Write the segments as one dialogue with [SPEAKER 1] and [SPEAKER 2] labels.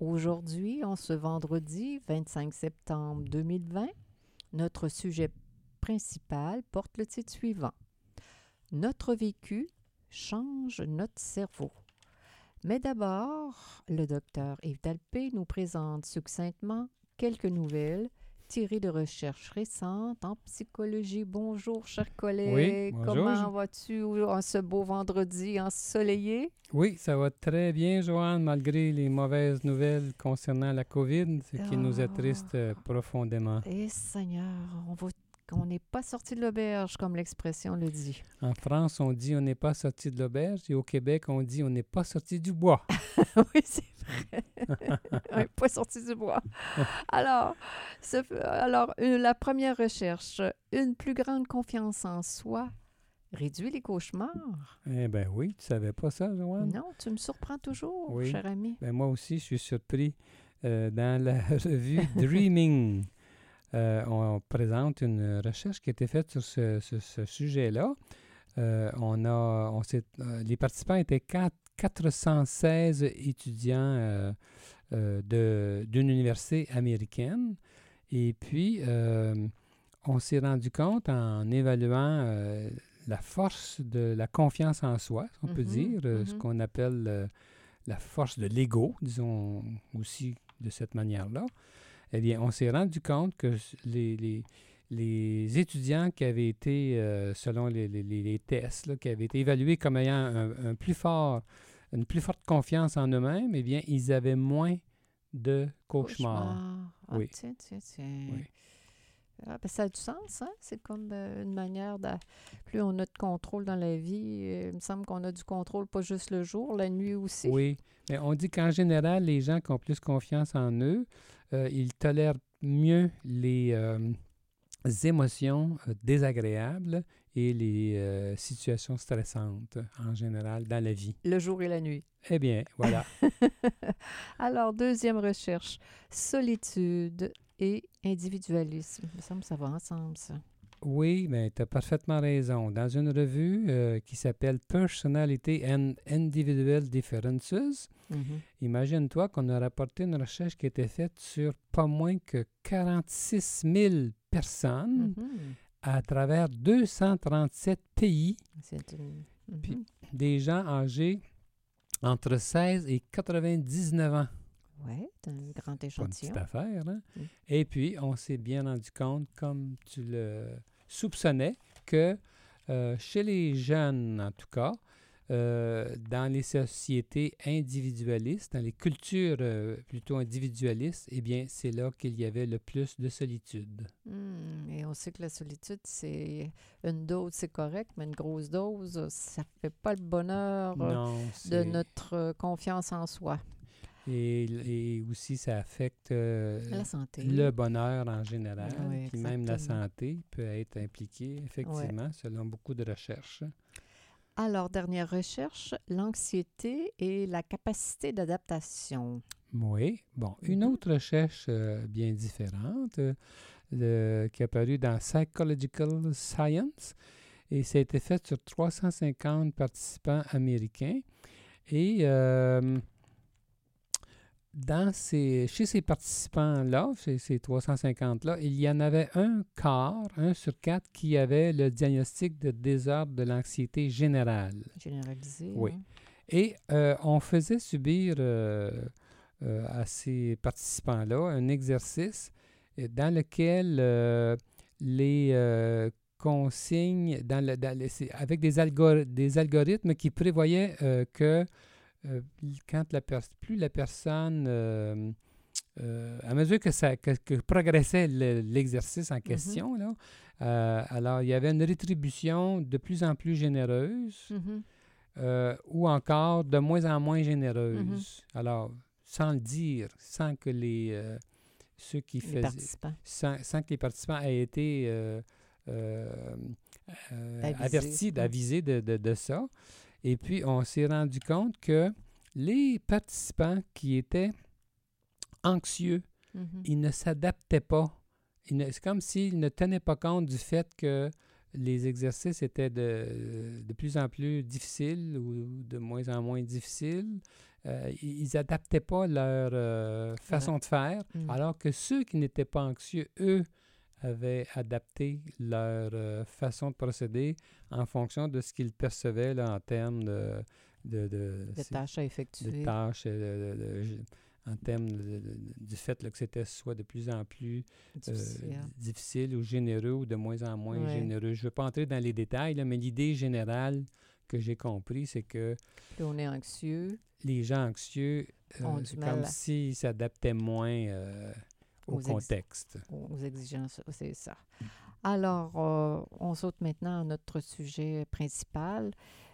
[SPEAKER 1] Aujourd'hui, en ce vendredi 25 septembre 2020, notre sujet principal porte le titre suivant. Notre vécu change notre cerveau. Mais d'abord, le docteur Yves Dalpé nous présente succinctement quelques nouvelles tirées de recherches récentes en psychologie. Bonjour, chers collègues.
[SPEAKER 2] bonjour.
[SPEAKER 1] Comment vas-tu en ce beau vendredi ensoleillé?
[SPEAKER 2] Oui, ça va très bien, Joanne, malgré les mauvaises nouvelles concernant la COVID, ce qui nous
[SPEAKER 1] Ah.
[SPEAKER 2] attriste euh, profondément.
[SPEAKER 1] Eh Seigneur, on va on n'est pas sorti de l'auberge, comme l'expression le dit.
[SPEAKER 2] En France, on dit on n'est pas sorti de l'auberge et au Québec, on dit on n'est pas sorti du bois.
[SPEAKER 1] oui, c'est vrai. On n'est pas sorti du bois. Alors, ce- alors la première recherche, une plus grande confiance en soi réduit les cauchemars.
[SPEAKER 2] Eh bien oui, tu savais pas ça, Joanne?
[SPEAKER 1] Non, tu me surprends toujours,
[SPEAKER 2] Oui.
[SPEAKER 1] cher ami.
[SPEAKER 2] Ben, moi aussi, je suis surpris. Euh, dans la revue Dreaming, euh, on présente une recherche qui a été faite sur ce, ce- ce sujet-là. Euh, on a, on euh, les participants étaient quatre- 416 étudiants euh, de- d'une université américaine. Et puis, on s'est rendu compte en évaluant la force de la confiance en soi, si on peut
[SPEAKER 1] Mhm,
[SPEAKER 2] dire, ce
[SPEAKER 1] mhm.
[SPEAKER 2] qu'on appelle la force de l'ego, disons aussi de cette manière-là, eh bien, on s'est rendu compte que les, les- les étudiants qui avaient été, euh, selon les, les- les- les tests, là, qui avaient été évalués comme ayant un, un plus fort, une plus forte confiance en eux-mêmes, eh bien, ils avaient moins de cauchemars.
[SPEAKER 1] Cauchemar. Ah,
[SPEAKER 2] Oui.
[SPEAKER 1] Tiens, tiens, tiens.
[SPEAKER 2] Oui.
[SPEAKER 1] Ah, ben, ça a du sens, hein? C'est comme euh, une manière de... Plus on a de contrôle dans la vie, euh, il me semble qu'on a du contrôle pas juste le jour, la nuit aussi.
[SPEAKER 2] Oui, mais on dit qu'en général, les gens qui ont plus confiance en eux, euh, ils tolèrent mieux les euh, émotions euh, désagréables et les euh, situations stressantes en général dans la vie.
[SPEAKER 1] Le jour et la nuit.
[SPEAKER 2] Eh bien, voilà.
[SPEAKER 1] Alors, deuxième recherche, solitude et individualisme. Il me semble que ça va ensemble, ça.
[SPEAKER 2] Oui, mais tu as parfaitement raison. Dans une revue euh, qui s'appelle Personality and Individual Differences,
[SPEAKER 1] Mhm.
[SPEAKER 2] Imagine-toi qu'on a rapporté une recherche qui a été faite sur pas moins que 46 000 personnes
[SPEAKER 1] Mhm.
[SPEAKER 2] à travers 237 pays,
[SPEAKER 1] C'est une...
[SPEAKER 2] Puis-
[SPEAKER 1] Mhm.
[SPEAKER 2] des gens âgés entre 16 et 99 ans.
[SPEAKER 1] Ouais, c'est un grand
[SPEAKER 2] Pas une
[SPEAKER 1] échantillon.
[SPEAKER 2] petite affaire, hein?
[SPEAKER 1] Mm.
[SPEAKER 2] Et puis, on s'est bien rendu compte, comme tu le soupçonnais, que euh, chez les jeunes, en tout cas, euh, dans les sociétés individualistes, dans les cultures euh, plutôt individualistes, eh bien, c'est là qu'il y avait le plus de solitude.
[SPEAKER 1] Hmm, Et on sait que la solitude, c'est une dose, c'est correct, mais une grosse dose, ça fait pas le bonheur
[SPEAKER 2] Non,
[SPEAKER 1] de notre confiance en soi.
[SPEAKER 2] Et, et aussi, ça affecte euh,
[SPEAKER 1] La santé.
[SPEAKER 2] le bonheur en général,
[SPEAKER 1] Oui,
[SPEAKER 2] puis même la santé peut être impliquée, effectivement, selon beaucoup de recherches.
[SPEAKER 1] Alors, dernière recherche, l'anxiété et la capacité d'adaptation.
[SPEAKER 2] Oui. Bon, une
[SPEAKER 1] Mhm.
[SPEAKER 2] autre recherche euh, bien différente euh, le- qui est apparue dans Psychological Science et ça a été fait sur 350 participants américains. Et dans ces, chez ces participants-là, chez ces 350-là, il y en avait un quart, un sur quatre, qui avait le diagnostic de désordre de l'anxiété générale.
[SPEAKER 1] Généralisé.
[SPEAKER 2] Oui.
[SPEAKER 1] hein.
[SPEAKER 2] Et euh, on faisait subir euh, euh, à ces participants-là un exercice dans lequel les consignes, dans le, dans le- c'est avec des, algor- des algorithmes qui prévoyaient que quand la plus la personne, euh, euh, à mesure que, ça, que, que progressait le- l'exercice en question, là, euh, alors il y avait une rétribution de plus en plus généreuse
[SPEAKER 1] Mhm.
[SPEAKER 2] euh, ou encore de moins en moins généreuse. Alors, sans le dire, sans que les euh, ceux qui
[SPEAKER 1] Les
[SPEAKER 2] faisaient,
[SPEAKER 1] participants.
[SPEAKER 2] sans, sans que les participants aient été euh, euh, euh,
[SPEAKER 1] Avisés,
[SPEAKER 2] avertis, avisés de, de- de ça. Et puis, on s'est rendu compte que les participants qui étaient anxieux,
[SPEAKER 1] Mhm.
[SPEAKER 2] ils ne s'adaptaient pas. C'est comme s'ils ne tenaient pas compte du fait que les exercices étaient de, de plus en plus difficiles ou de moins en moins difficiles. Euh, ils n'adaptaient pas leur euh, façon de faire,
[SPEAKER 1] Mm.
[SPEAKER 2] alors que ceux qui n'étaient pas anxieux, eux, avaient adapté leur euh, façon de procéder en fonction de ce qu'ils percevaient là, en termes de, de, de-
[SPEAKER 1] de
[SPEAKER 2] c'est-
[SPEAKER 1] tâches à effectuer.
[SPEAKER 2] euh, de- en termes du fait là, que c'était soit de plus en plus euh,
[SPEAKER 1] difficile.
[SPEAKER 2] ou généreux ou de moins en moins
[SPEAKER 1] Ouais.
[SPEAKER 2] généreux. Je ne veux pas entrer dans les détails, là, mais l'idée générale que j'ai compris, c'est que
[SPEAKER 1] Plus on est anxieux,
[SPEAKER 2] les gens anxieux, euh,
[SPEAKER 1] Ont du
[SPEAKER 2] c'est
[SPEAKER 1] mal
[SPEAKER 2] comme s'ils s'adaptaient moins au
[SPEAKER 1] Aux ex-
[SPEAKER 2] contexte.
[SPEAKER 1] aux exigences, c'est ça. Alors, euh, on saute maintenant à notre sujet principal.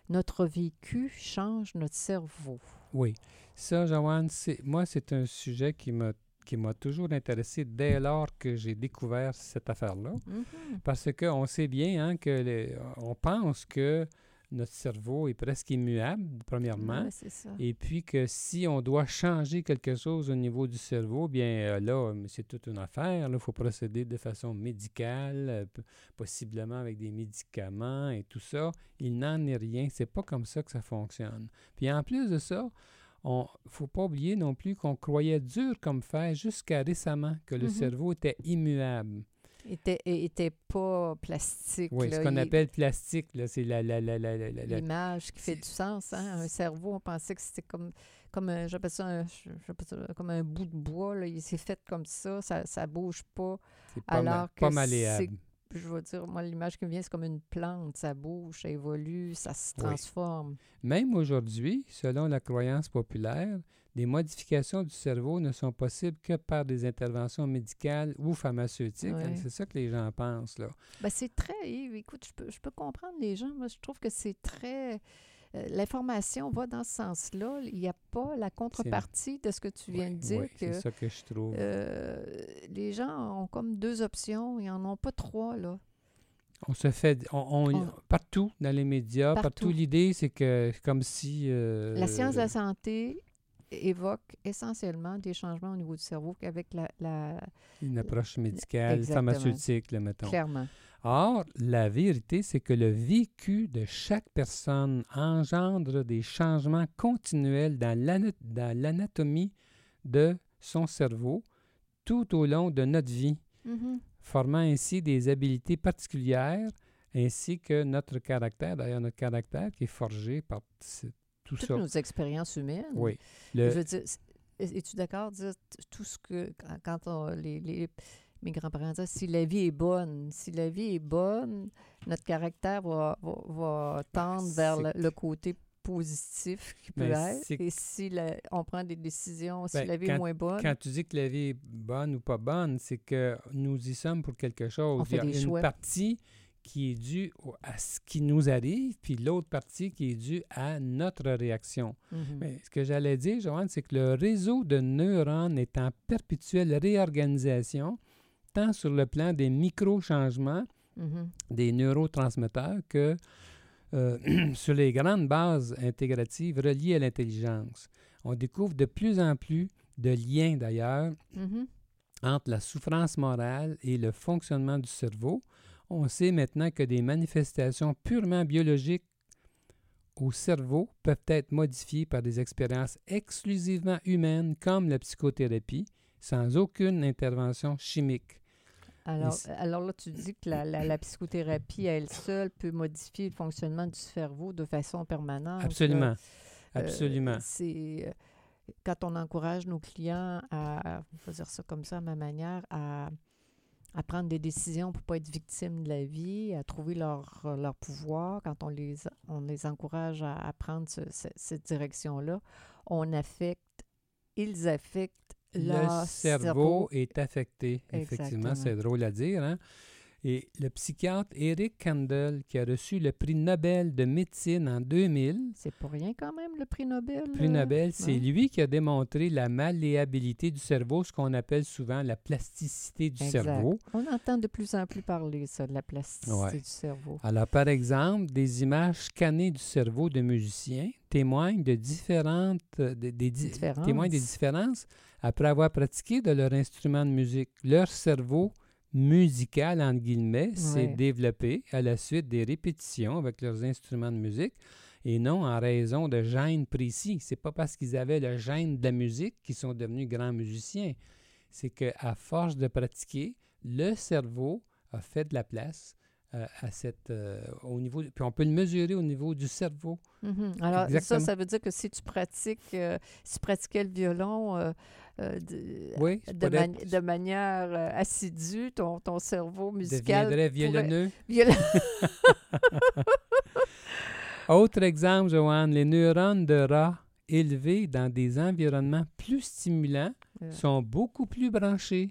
[SPEAKER 1] Notre vécu change notre cerveau.
[SPEAKER 2] Oui. Ça, Joanne, c'est, moi, c'est un sujet qui m'a qui m'a toujours intéressé dès lors que j'ai découvert cette affaire-là.
[SPEAKER 1] Mhm.
[SPEAKER 2] Parce qu'on sait bien hein, que les- on pense que notre cerveau est presque immuable, premièrement.
[SPEAKER 1] Ouais, c'est ça.
[SPEAKER 2] Et puis que si on doit changer quelque chose au niveau du cerveau, bien euh, là, euh, c'est toute une affaire. Il faut procéder de façon médicale, euh, possiblement avec des médicaments et tout ça. Il n'en est rien. C'est pas comme ça que ça fonctionne. Puis en plus de ça, on faut pas oublier non plus qu'on croyait dur comme fer jusqu'à récemment que le
[SPEAKER 1] Mhm.
[SPEAKER 2] cerveau était immuable.
[SPEAKER 1] Était, était pas plastique.
[SPEAKER 2] Oui,
[SPEAKER 1] là.
[SPEAKER 2] ce qu'on
[SPEAKER 1] Il-
[SPEAKER 2] appelle plastique, là, c'est la, la, la,
[SPEAKER 1] L'image qui fait du sens. Hein? Un cerveau, on pensait que c'était comme, comme un, j'appelle ça, un, je- j'appelle ça comme un bout de bois. Là. Il s'est fait comme ça, ça ne bouge pas.
[SPEAKER 2] c'est pas, ma-
[SPEAKER 1] alors
[SPEAKER 2] pas malléable.
[SPEAKER 1] Je veux dire, moi, l'image qui me vient, c'est comme une plante. Ça bouge, ça évolue, ça se
[SPEAKER 2] Oui.
[SPEAKER 1] transforme.
[SPEAKER 2] Même aujourd'hui, selon la croyance populaire, des modifications du cerveau ne sont possibles que par des interventions médicales ou pharmaceutiques.
[SPEAKER 1] Ouais.
[SPEAKER 2] C'est ça que les gens pensent. Là.
[SPEAKER 1] Ben, c'est très. Écoute, je peux, je peux comprendre les gens. Moi, je trouve que c'est très. euh, L'information va dans ce sens-là. Il n'y a pas la contrepartie de ce que tu viens de dire. que
[SPEAKER 2] c'est ça que je trouve.
[SPEAKER 1] euh, les gens ont comme deux options. Ils n'en ont pas trois, là.
[SPEAKER 2] on se fait, on, on-
[SPEAKER 1] on-
[SPEAKER 2] partout dans les médias, partout,
[SPEAKER 1] Partout.
[SPEAKER 2] l'idée, c'est que comme si euh,
[SPEAKER 1] La science de la santé évoque essentiellement des changements au niveau du cerveau qu'avec la, la
[SPEAKER 2] une approche médicale,
[SPEAKER 1] Exactement.
[SPEAKER 2] pharmaceutique, là, mettons.
[SPEAKER 1] clairement.
[SPEAKER 2] Or, la vérité, c'est que le vécu de chaque personne engendre des changements continuels dans l'ana- dans l'anatomie de son cerveau tout au long de notre vie,
[SPEAKER 1] Mhm.
[SPEAKER 2] formant ainsi des habiletés particulières ainsi que notre caractère, d'ailleurs notre caractère qui est forgé par tout
[SPEAKER 1] Toutes
[SPEAKER 2] ça.
[SPEAKER 1] nos expériences humaines.
[SPEAKER 2] Oui.
[SPEAKER 1] Je
[SPEAKER 2] Le,
[SPEAKER 1] veux dire, es-tu d'accord de dire tout ce que, quand- on- les, les- mes grands-parents disaient, si la vie est bonne, si la vie est bonne, notre caractère va, va, va tendre vers le, côté positif qui peut
[SPEAKER 2] Ben,
[SPEAKER 1] être. Et si la- on prend des décisions, si
[SPEAKER 2] Ben,
[SPEAKER 1] la vie est moins bonne,
[SPEAKER 2] Quand tu dis que la vie est bonne ou pas bonne, c'est que nous y sommes pour quelque chose.
[SPEAKER 1] On fait
[SPEAKER 2] Il y a
[SPEAKER 1] des
[SPEAKER 2] une
[SPEAKER 1] choix.
[SPEAKER 2] partie qui est due à ce qui nous arrive, puis l'autre partie qui est due à notre réaction.
[SPEAKER 1] Mhm.
[SPEAKER 2] Mais ce que j'allais dire, Joanne, c'est que le réseau de neurones est en perpétuelle réorganisation, tant sur le plan des micro-changements
[SPEAKER 1] Mhm.
[SPEAKER 2] des neurotransmetteurs que euh, sur les grandes bases intégratives reliées à l'intelligence. On découvre de plus en plus de liens d'ailleurs
[SPEAKER 1] Mhm.
[SPEAKER 2] entre la souffrance morale et le fonctionnement du cerveau. On sait maintenant que des manifestations purement biologiques au cerveau peuvent être modifiées par des expériences exclusivement humaines comme la psychothérapie, sans aucune intervention chimique.
[SPEAKER 1] Alors, alors là, tu dis que la, la- la psychothérapie à elle seule peut modifier le fonctionnement du cerveau de façon permanente.
[SPEAKER 2] Absolument.
[SPEAKER 1] Euh,
[SPEAKER 2] Absolument.
[SPEAKER 1] c'est euh, quand on encourage nos clients à, dire ça comme ça à ma manière, à, à prendre des décisions pour ne pas être victimes de la vie, à trouver leur, leur pouvoir, quand on les, on les encourage à, à prendre ce- ce- cette direction-là, on affecte, ils affectent
[SPEAKER 2] le
[SPEAKER 1] leur
[SPEAKER 2] cerveau, est affecté. Effectivement, c'est drôle à dire. hein. Et le psychiatre Eric Kandel, qui a reçu le prix Nobel de médecine en 2000,
[SPEAKER 1] C'est pas rien quand même, le prix Nobel.
[SPEAKER 2] le prix
[SPEAKER 1] euh,
[SPEAKER 2] Nobel, c'est
[SPEAKER 1] ouais.
[SPEAKER 2] lui qui a démontré la malléabilité du cerveau, ce qu'on appelle souvent la plasticité du
[SPEAKER 1] Exact.
[SPEAKER 2] cerveau.
[SPEAKER 1] On entend de plus en plus parler, ça, de la plasticité
[SPEAKER 2] Ouais.
[SPEAKER 1] du cerveau.
[SPEAKER 2] Alors, par exemple, des images scannées du cerveau de musiciens témoignent de différentes, euh, de- des, di-
[SPEAKER 1] Différences.
[SPEAKER 2] témoignent des différences après avoir pratiqué de leur instrument de musique. Leur cerveau musical, entre guillemets, s'est
[SPEAKER 1] Ouais.
[SPEAKER 2] développé à la suite des répétitions avec leurs instruments de musique et non en raison de gènes précis. C'est pas parce qu'ils avaient le gène de la musique qu'ils sont devenus grands musiciens. C'est qu'à force de pratiquer, le cerveau a fait de la place euh, à cette, euh, au niveau, puis on peut le mesurer au niveau du cerveau.
[SPEAKER 1] Mhm. Alors,
[SPEAKER 2] Exactement.
[SPEAKER 1] ça, ça veut dire que si tu pratiques, euh, si tu pratiquais le violon de,
[SPEAKER 2] Oui,
[SPEAKER 1] de,
[SPEAKER 2] peut-être
[SPEAKER 1] mani- de manière assidue, ton, ton cerveau musical.
[SPEAKER 2] deviendrait
[SPEAKER 1] pourrait-
[SPEAKER 2] violonneux.
[SPEAKER 1] violon-
[SPEAKER 2] Autre exemple, Joanne, les neurones de rat élevés dans des environnements plus stimulants sont beaucoup plus branchés.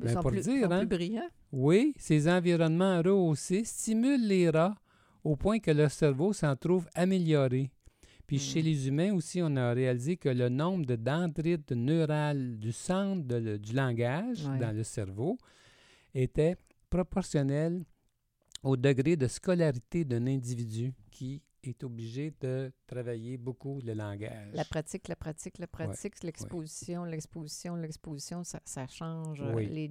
[SPEAKER 2] Ben,
[SPEAKER 1] sont
[SPEAKER 2] pour le
[SPEAKER 1] plus,
[SPEAKER 2] dire,
[SPEAKER 1] sont
[SPEAKER 2] hein.
[SPEAKER 1] plus brillants.
[SPEAKER 2] Oui, ces environnements rehaussés stimulent les rats au point que leur cerveau s'en trouve amélioré. Puis chez
[SPEAKER 1] Hmm.
[SPEAKER 2] les humains aussi, on a réalisé que le nombre de dendrites neurales du centre de le- du langage
[SPEAKER 1] Ouais.
[SPEAKER 2] dans le cerveau était proportionnel au degré de scolarité d'un individu qui est obligé de travailler beaucoup le langage.
[SPEAKER 1] La pratique, la pratique, la pratique, l'exposition, l'exposition, l'exposition, ça, ça change
[SPEAKER 2] Oui.
[SPEAKER 1] les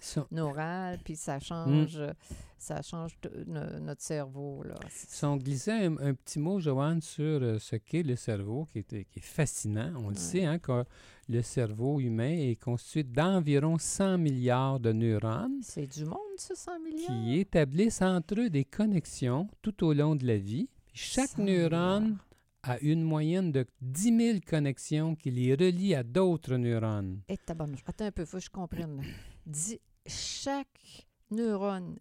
[SPEAKER 2] Sont-
[SPEAKER 1] neurales, puis
[SPEAKER 2] Hmm.
[SPEAKER 1] ça change, euh, ça change notre cerveau. Là.
[SPEAKER 2] Si on glissait un, un petit mot, Joanne, sur euh, ce qu'est le cerveau, qui est, qui est fascinant, on le
[SPEAKER 1] Ouais.
[SPEAKER 2] sait, hein, que le cerveau humain est constitué d'environ 100 milliards de neurones
[SPEAKER 1] C'est du monde, ça, 100 millions?
[SPEAKER 2] qui établissent entre eux des connexions tout au long de la vie. Puis chaque
[SPEAKER 1] 100
[SPEAKER 2] neurone
[SPEAKER 1] milliards.
[SPEAKER 2] a une moyenne de 10 000 connexions qui les relient à d'autres neurones.
[SPEAKER 1] Eh. Attends un peu, faut que je comprenne. Dis, chaque neurone,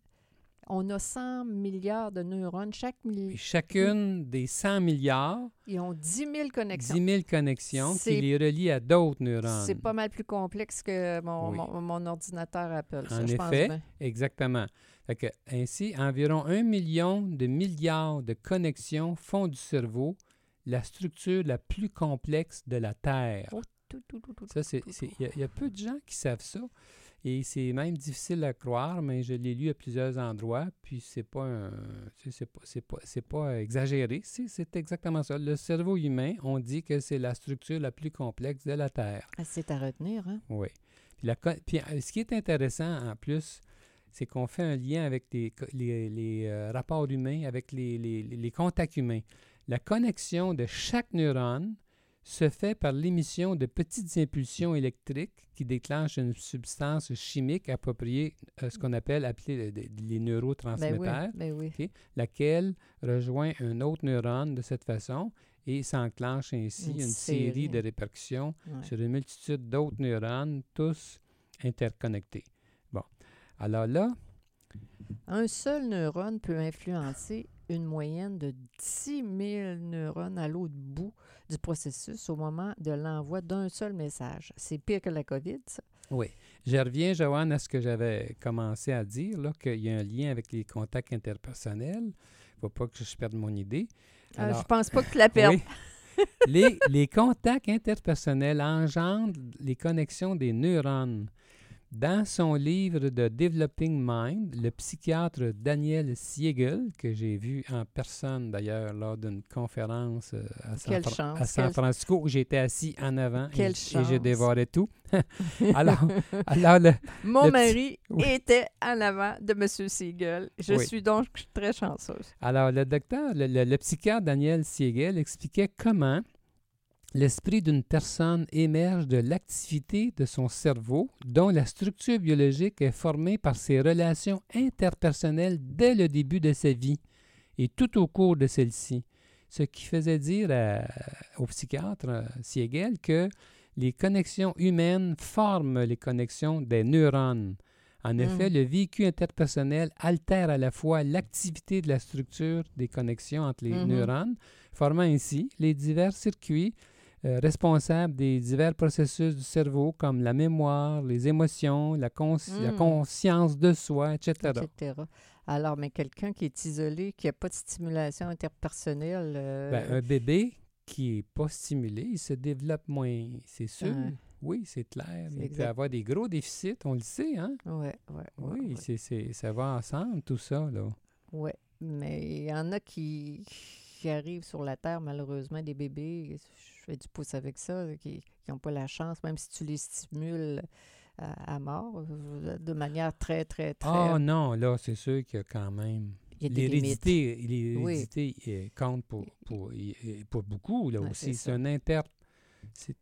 [SPEAKER 1] on a 100 milliards de neurones. Chaque milliard,
[SPEAKER 2] chacune des 100 milliards,
[SPEAKER 1] ils ont 10 000
[SPEAKER 2] 10
[SPEAKER 1] connexions.
[SPEAKER 2] 000 connexions qui les relient à d'autres neurones.
[SPEAKER 1] C'est pas mal plus complexe que mon,
[SPEAKER 2] Oui.
[SPEAKER 1] mon, mon ordinateur Apple. ça,
[SPEAKER 2] En
[SPEAKER 1] je pense
[SPEAKER 2] effet.
[SPEAKER 1] bien.
[SPEAKER 2] Exactement. Fait que, ainsi, environ un million de milliards de connexions font du cerveau la structure la plus complexe de la Terre.
[SPEAKER 1] Oh, Tout, tout, tout,
[SPEAKER 2] Ça, c'est, il y, y a peu de gens qui savent ça. Et c'est même difficile à croire, mais je l'ai lu à plusieurs endroits, puis c'est pas un- c'est pas, c'est pas, c'est pas exagéré. C'est, c'est exactement ça. Le cerveau humain, on dit que c'est la structure la plus complexe de la Terre.
[SPEAKER 1] Ah, c'est à retenir, hein?
[SPEAKER 2] Oui. Puis, la puis, euh, ce qui est intéressant en plus, c'est qu'on fait un lien avec les, les- les, euh, rapports humains, avec les- les contacts humains. La connexion de chaque neurone se fait par l'émission de petites impulsions électriques qui déclenchent une substance chimique appropriée, euh, ce qu'on appelle le- les
[SPEAKER 1] Ben oui,
[SPEAKER 2] neurotransmetteurs,
[SPEAKER 1] ben oui.
[SPEAKER 2] Laquelle rejoint un autre neurone de cette façon et s'enclenche ainsi
[SPEAKER 1] Une
[SPEAKER 2] une, série
[SPEAKER 1] série.
[SPEAKER 2] de répercussions
[SPEAKER 1] Ouais.
[SPEAKER 2] sur une multitude d'autres neurones, tous interconnectés. Bon. Alors là,
[SPEAKER 1] Un seul neurone peut influencer une moyenne de 10 000 neurones à l'autre bout du processus au moment de l'envoi d'un seul message. C'est pire que la COVID, ça.
[SPEAKER 2] oui, je reviens, Joanne, à ce que j'avais commencé à dire, là, qu'il y a un lien avec les contacts interpersonnels. Il ne faut pas que je perde mon idée. Alors,
[SPEAKER 1] je pense pas que tu la perdes.
[SPEAKER 2] Oui. les, les contacts interpersonnels engendrent les connexions des neurones. Dans son livre de Developing Mind, le psychiatre Daniel Siegel, que j'ai vu en personne d'ailleurs lors d'une conférence euh, à, San, Fra-
[SPEAKER 1] chance,
[SPEAKER 2] à San
[SPEAKER 1] quelle-
[SPEAKER 2] Francisco, où j'étais assis en avant et,
[SPEAKER 1] Quelle
[SPEAKER 2] et je dévorais tout. alors, alors le-
[SPEAKER 1] Mon
[SPEAKER 2] le
[SPEAKER 1] mari
[SPEAKER 2] Oui.
[SPEAKER 1] était en avant de M. Siegel. Je
[SPEAKER 2] Oui.
[SPEAKER 1] suis donc très chanceuse.
[SPEAKER 2] Alors, le docteur, le, le- le psychiatre Daniel Siegel expliquait comment l'esprit d'une personne émerge de l'activité de son cerveau, dont la structure biologique est formée par ses relations interpersonnelles dès le début de sa vie et tout au cours de celle-ci. Ce qui faisait dire à- au psychiatre euh, Siegel que les connexions humaines forment les connexions des neurones. En effet,
[SPEAKER 1] Mm.
[SPEAKER 2] le vécu interpersonnel altère à la fois l'activité de la structure des connexions entre les
[SPEAKER 1] Mhm.
[SPEAKER 2] neurones, formant ainsi les divers circuits euh, responsable des divers processus du cerveau comme la mémoire, les émotions, la, consci- la
[SPEAKER 1] Mm.
[SPEAKER 2] conscience de soi, etc.
[SPEAKER 1] etc. Alors, mais quelqu'un qui est isolé, qui n'a pas de stimulation interpersonnelle, euh,
[SPEAKER 2] Ben, un bébé qui n'est pas stimulé, il se développe moins, c'est sûr. Oui, c'est clair. Il peut
[SPEAKER 1] exact.
[SPEAKER 2] avoir des gros déficits, on le sait, hein?
[SPEAKER 1] ouais, ouais,
[SPEAKER 2] Oui, c'est c'est- ça va ensemble, tout ça, là.
[SPEAKER 1] Ouais, mais il y en a qui, qui arrivent sur la Terre, malheureusement, des bébés, je fais du pouce avec ça, qui n'ont pas la chance, même si tu les stimules à, à mort, euh, de manière très, très, très...
[SPEAKER 2] Ah non, là, c'est sûr qu'il y a quand même... L'hérédité,
[SPEAKER 1] Oui.
[SPEAKER 2] euh, compte pour, pour, pour beaucoup, là aussi.
[SPEAKER 1] c'est
[SPEAKER 2] un inter... C'est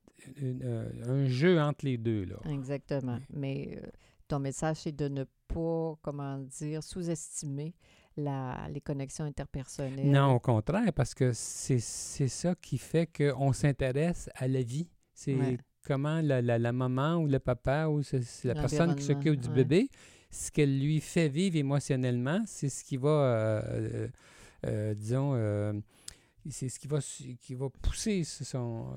[SPEAKER 2] euh, un jeu entre les deux, là.
[SPEAKER 1] Exactement. Mais euh, ton message, c'est de ne pas, comment dire, sous-estimer la, les connexions interpersonnelles.
[SPEAKER 2] Non, au contraire, parce que c'est ça qui fait qu'on s'intéresse à la vie. C'est
[SPEAKER 1] Ouais.
[SPEAKER 2] comment la, la, la maman ou le papa ou la personne qui s'occupe du
[SPEAKER 1] ouais.
[SPEAKER 2] bébé, ce qu'elle lui fait vivre émotionnellement, c'est ce qui va, euh, euh, euh, disons, euh, c'est ce qui va, qui va pousser son,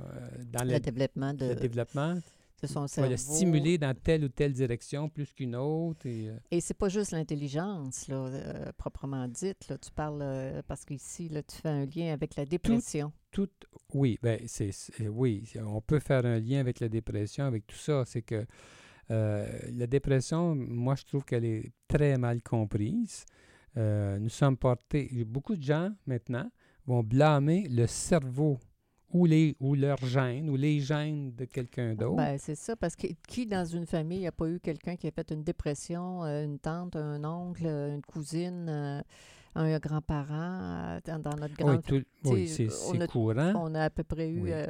[SPEAKER 2] dans
[SPEAKER 1] Le
[SPEAKER 2] le,
[SPEAKER 1] développement de,
[SPEAKER 2] le développement,
[SPEAKER 1] de son cerveau.
[SPEAKER 2] le stimuler dans telle ou telle direction plus qu'une autre. Et, euh,
[SPEAKER 1] Et c'est pas juste l'intelligence, là, euh, proprement dite. Là. Tu parles, euh, parce qu'ici, là, tu fais un lien avec la dépression.
[SPEAKER 2] tout, oui, ben c'est, oui, on peut faire un lien avec la dépression, avec tout ça. C'est que euh, la dépression, moi, je trouve qu'elle est très mal comprise. Nous sommes portés, beaucoup de gens maintenant vont blâmer le cerveau ou les ou leurs gènes ou les gènes de quelqu'un d'autre.
[SPEAKER 1] Ben, c'est ça, parce que qui dans une famille n'a pas eu quelqu'un qui a fait une dépression, euh, une tante, un oncle, euh, une cousine, euh, un grand-parent dans, notre
[SPEAKER 2] oui,
[SPEAKER 1] grande
[SPEAKER 2] tout- oui,
[SPEAKER 1] sais,
[SPEAKER 2] c'est,
[SPEAKER 1] on a-
[SPEAKER 2] courant.
[SPEAKER 1] On a à peu près eu,
[SPEAKER 2] Oui.
[SPEAKER 1] euh,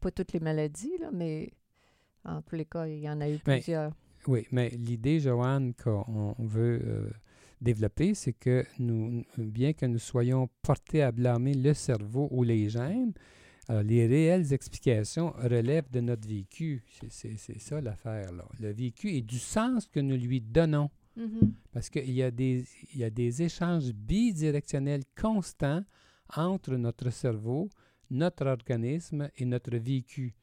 [SPEAKER 1] pas toutes les maladies, là, mais en tous les cas, il y en a eu plusieurs.
[SPEAKER 2] Oui, mais l'idée, Joanne, qu'on on veut euh, développer, c'est que nous, bien que nous soyons portés à blâmer le cerveau ou les gènes, alors les réelles explications relèvent de notre vécu. C'est- ça l'affaire. Le vécu et du sens que nous lui donnons.
[SPEAKER 1] Mhm.
[SPEAKER 2] Parce qu'il y, a des- il y a des échanges bidirectionnels constants entre notre cerveau, notre organisme et notre vécu.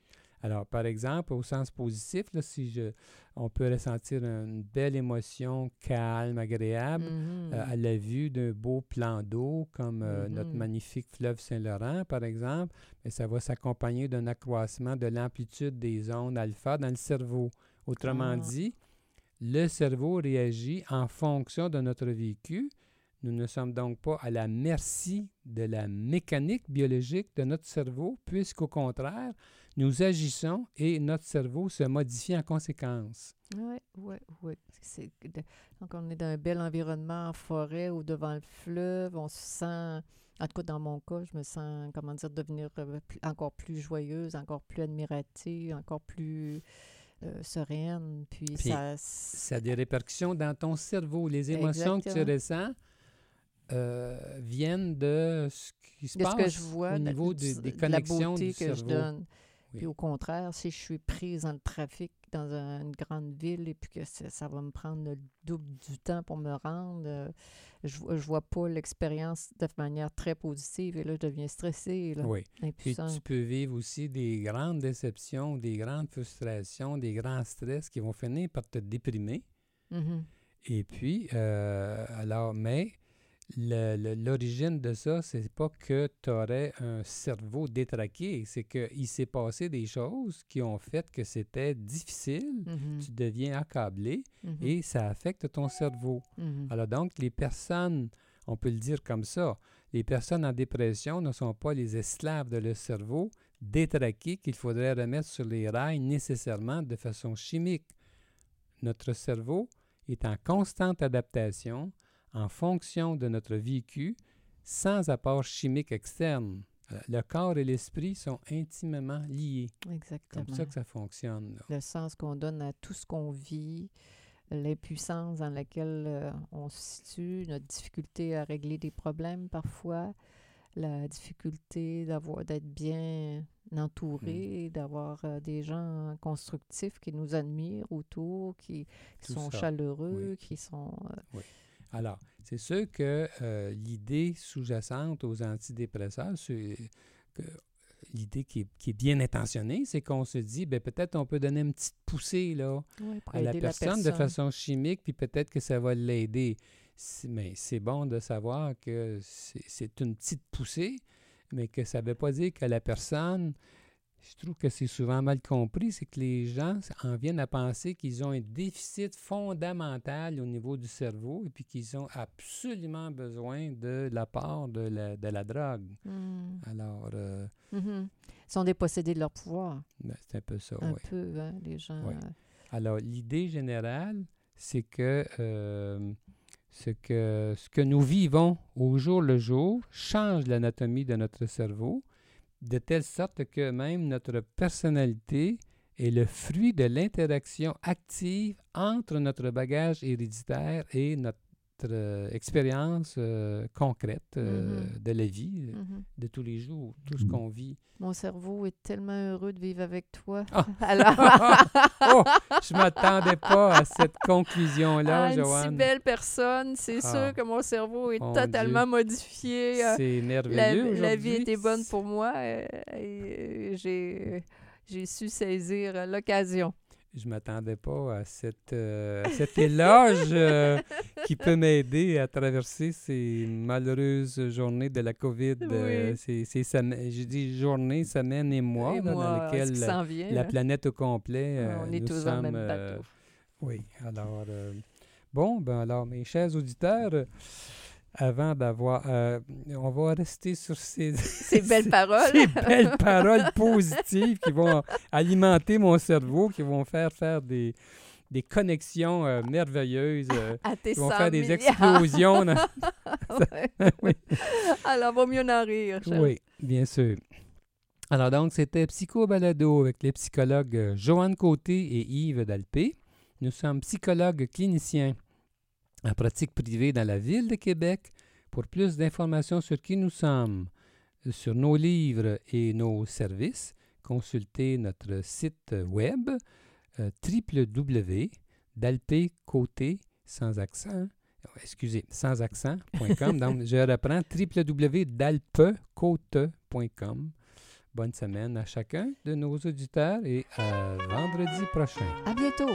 [SPEAKER 2] Alors, par exemple, au sens positif, là, si je, on peut ressentir une belle émotion calme, agréable,
[SPEAKER 1] Mhm.
[SPEAKER 2] euh, à la vue d'un beau plan d'eau comme euh, notre
[SPEAKER 1] Mhm.
[SPEAKER 2] magnifique fleuve Saint-Laurent, par exemple, mais ça va s'accompagner d'un accroissement de l'amplitude des ondes alpha dans le cerveau. Autrement
[SPEAKER 1] Ah.
[SPEAKER 2] dit, le cerveau réagit en fonction de notre vécu. Nous ne sommes donc pas à la merci de la mécanique biologique de notre cerveau, puisqu'au contraire, nous agissons et notre cerveau se modifie en conséquence.
[SPEAKER 1] Oui, oui, oui. De- Donc, on est dans un bel environnement en forêt ou devant le fleuve. On se sent, en tout cas dans mon cas, je me sens, comment dire, devenir euh, encore plus joyeuse, encore plus admirative, encore plus euh, sereine. Puis,
[SPEAKER 2] Puis,
[SPEAKER 1] ça.
[SPEAKER 2] Ça a des répercussions dans ton cerveau. Les émotions que tu ressens euh, viennent de ce qui se
[SPEAKER 1] de
[SPEAKER 2] passe
[SPEAKER 1] que je vois,
[SPEAKER 2] au
[SPEAKER 1] de-
[SPEAKER 2] niveau
[SPEAKER 1] du-
[SPEAKER 2] des, des
[SPEAKER 1] de la
[SPEAKER 2] connexions
[SPEAKER 1] beauté
[SPEAKER 2] du
[SPEAKER 1] que
[SPEAKER 2] cerveau.
[SPEAKER 1] je donne.
[SPEAKER 2] Oui.
[SPEAKER 1] Puis au contraire, si je suis prise dans le trafic dans un- une grande ville et puis que ça, ça va me prendre le double du temps pour me rendre, euh, je, je vois pas l'expérience de manière très positive et là, je deviens stressée, là,
[SPEAKER 2] Oui. Puis tu peux vivre aussi des grandes déceptions, des grandes frustrations, des grands stress qui vont finir par te déprimer.
[SPEAKER 1] Mhm.
[SPEAKER 2] Et puis, euh, alors, mais l'origine de ça, c'est pas que tu aurais un cerveau détraqué, c'est qu'il s'est passé des choses qui ont fait que c'était difficile,
[SPEAKER 1] Mhm.
[SPEAKER 2] tu deviens accablé
[SPEAKER 1] Mhm.
[SPEAKER 2] et ça affecte ton cerveau.
[SPEAKER 1] Mhm.
[SPEAKER 2] Alors donc, les personnes, on peut le dire comme ça, les personnes en dépression ne sont pas les esclaves de leur cerveau détraqué qu'il faudrait remettre sur les rails nécessairement de façon chimique. Notre cerveau est en constante adaptation en fonction de notre vécu sans apport chimique externe. Euh, Le corps et l'esprit sont intimement liés.
[SPEAKER 1] Exactement.
[SPEAKER 2] comme ça que ça fonctionne. là.
[SPEAKER 1] Le sens qu'on donne à tout ce qu'on vit, l'impuissance dans laquelle euh, on se situe, notre difficulté à régler des problèmes parfois, la difficulté d'avoir d'être bien entouré, d'avoir euh, des gens constructifs qui nous admirent autour, qui, sont
[SPEAKER 2] ça,
[SPEAKER 1] chaleureux,
[SPEAKER 2] oui.
[SPEAKER 1] qui sont... euh,
[SPEAKER 2] Alors, c'est sûr que euh, l'idée sous-jacente aux antidépresseurs, c'est que l'idée qui, est bien intentionnée, c'est qu'on se dit, ben peut-être on peut donner une petite poussée là, à la personne, de façon chimique, puis peut-être que ça va l'aider. Mais c'est bon de savoir que c'est une petite poussée, mais que ça ne veut pas dire que la personne je trouve que c'est souvent mal compris, c'est que les gens en viennent à penser qu'ils ont un déficit fondamental au niveau du cerveau et puis qu'ils ont absolument besoin de l'apport de la, de la drogue.
[SPEAKER 1] Hmm.
[SPEAKER 2] Alors. Euh,
[SPEAKER 1] mm-hmm. Ils sont dépossédés de leur pouvoir.
[SPEAKER 2] Ben, c'est un peu ça,
[SPEAKER 1] Un peu, hein, les gens. Euh.
[SPEAKER 2] Alors, l'idée générale, c'est que, euh, ce que ce que nous vivons au jour le jour change l'anatomie de notre cerveau de telle sorte que même notre personnalité est le fruit de l'interaction active entre notre bagage héréditaire et notre euh, expérience euh, concrète euh, mm-hmm. de la vie, mm-hmm. de tous les jours, tout ce qu'on vit.
[SPEAKER 1] Mon cerveau est tellement heureux de vivre avec toi.
[SPEAKER 2] Ah! Alors... oh, je m'attendais pas à cette conclusion-là,
[SPEAKER 1] ah,
[SPEAKER 2] Joanne.
[SPEAKER 1] Une si belle personne, c'est sûr ah! que mon cerveau est totalement modifié.
[SPEAKER 2] C'est merveilleux
[SPEAKER 1] la, la, vie était bonne pour moi et j'ai su saisir l'occasion
[SPEAKER 2] je ne m'attendais pas à, cette, euh, cet éloge euh, qui peut m'aider à traverser ces malheureuses journées de la COVID. Euh, ces, je dis journées, semaines et mois, dans lesquelles la, la, planète au complet.
[SPEAKER 1] On est tous sommes, même bateau.
[SPEAKER 2] oui, alors, bon, ben alors, mes chers auditeurs, avant d'avoir. Euh, on va rester sur ces,
[SPEAKER 1] ces belles paroles.
[SPEAKER 2] ces belles paroles positives qui vont alimenter mon cerveau, qui vont faire faire des, des connexions euh, merveilleuses, euh, qui vont faire des explosions.
[SPEAKER 1] oui. Alors, vaut mieux en rire.
[SPEAKER 2] Oui, bien sûr. Alors, donc, c'était Psycho Balado avec les psychologues Joanne Côté et Yves Dalpé. Nous sommes psychologues cliniciens en pratique privée dans la ville de Québec. Pour plus d'informations sur qui nous sommes, sur nos livres et nos services, consultez notre site web euh, www.dalpecoté sans accent excusez, sans accent.com. Donc, je reprends www.dalpecote.com. Bonne semaine à chacun de nos auditeurs et à vendredi prochain.
[SPEAKER 1] À bientôt.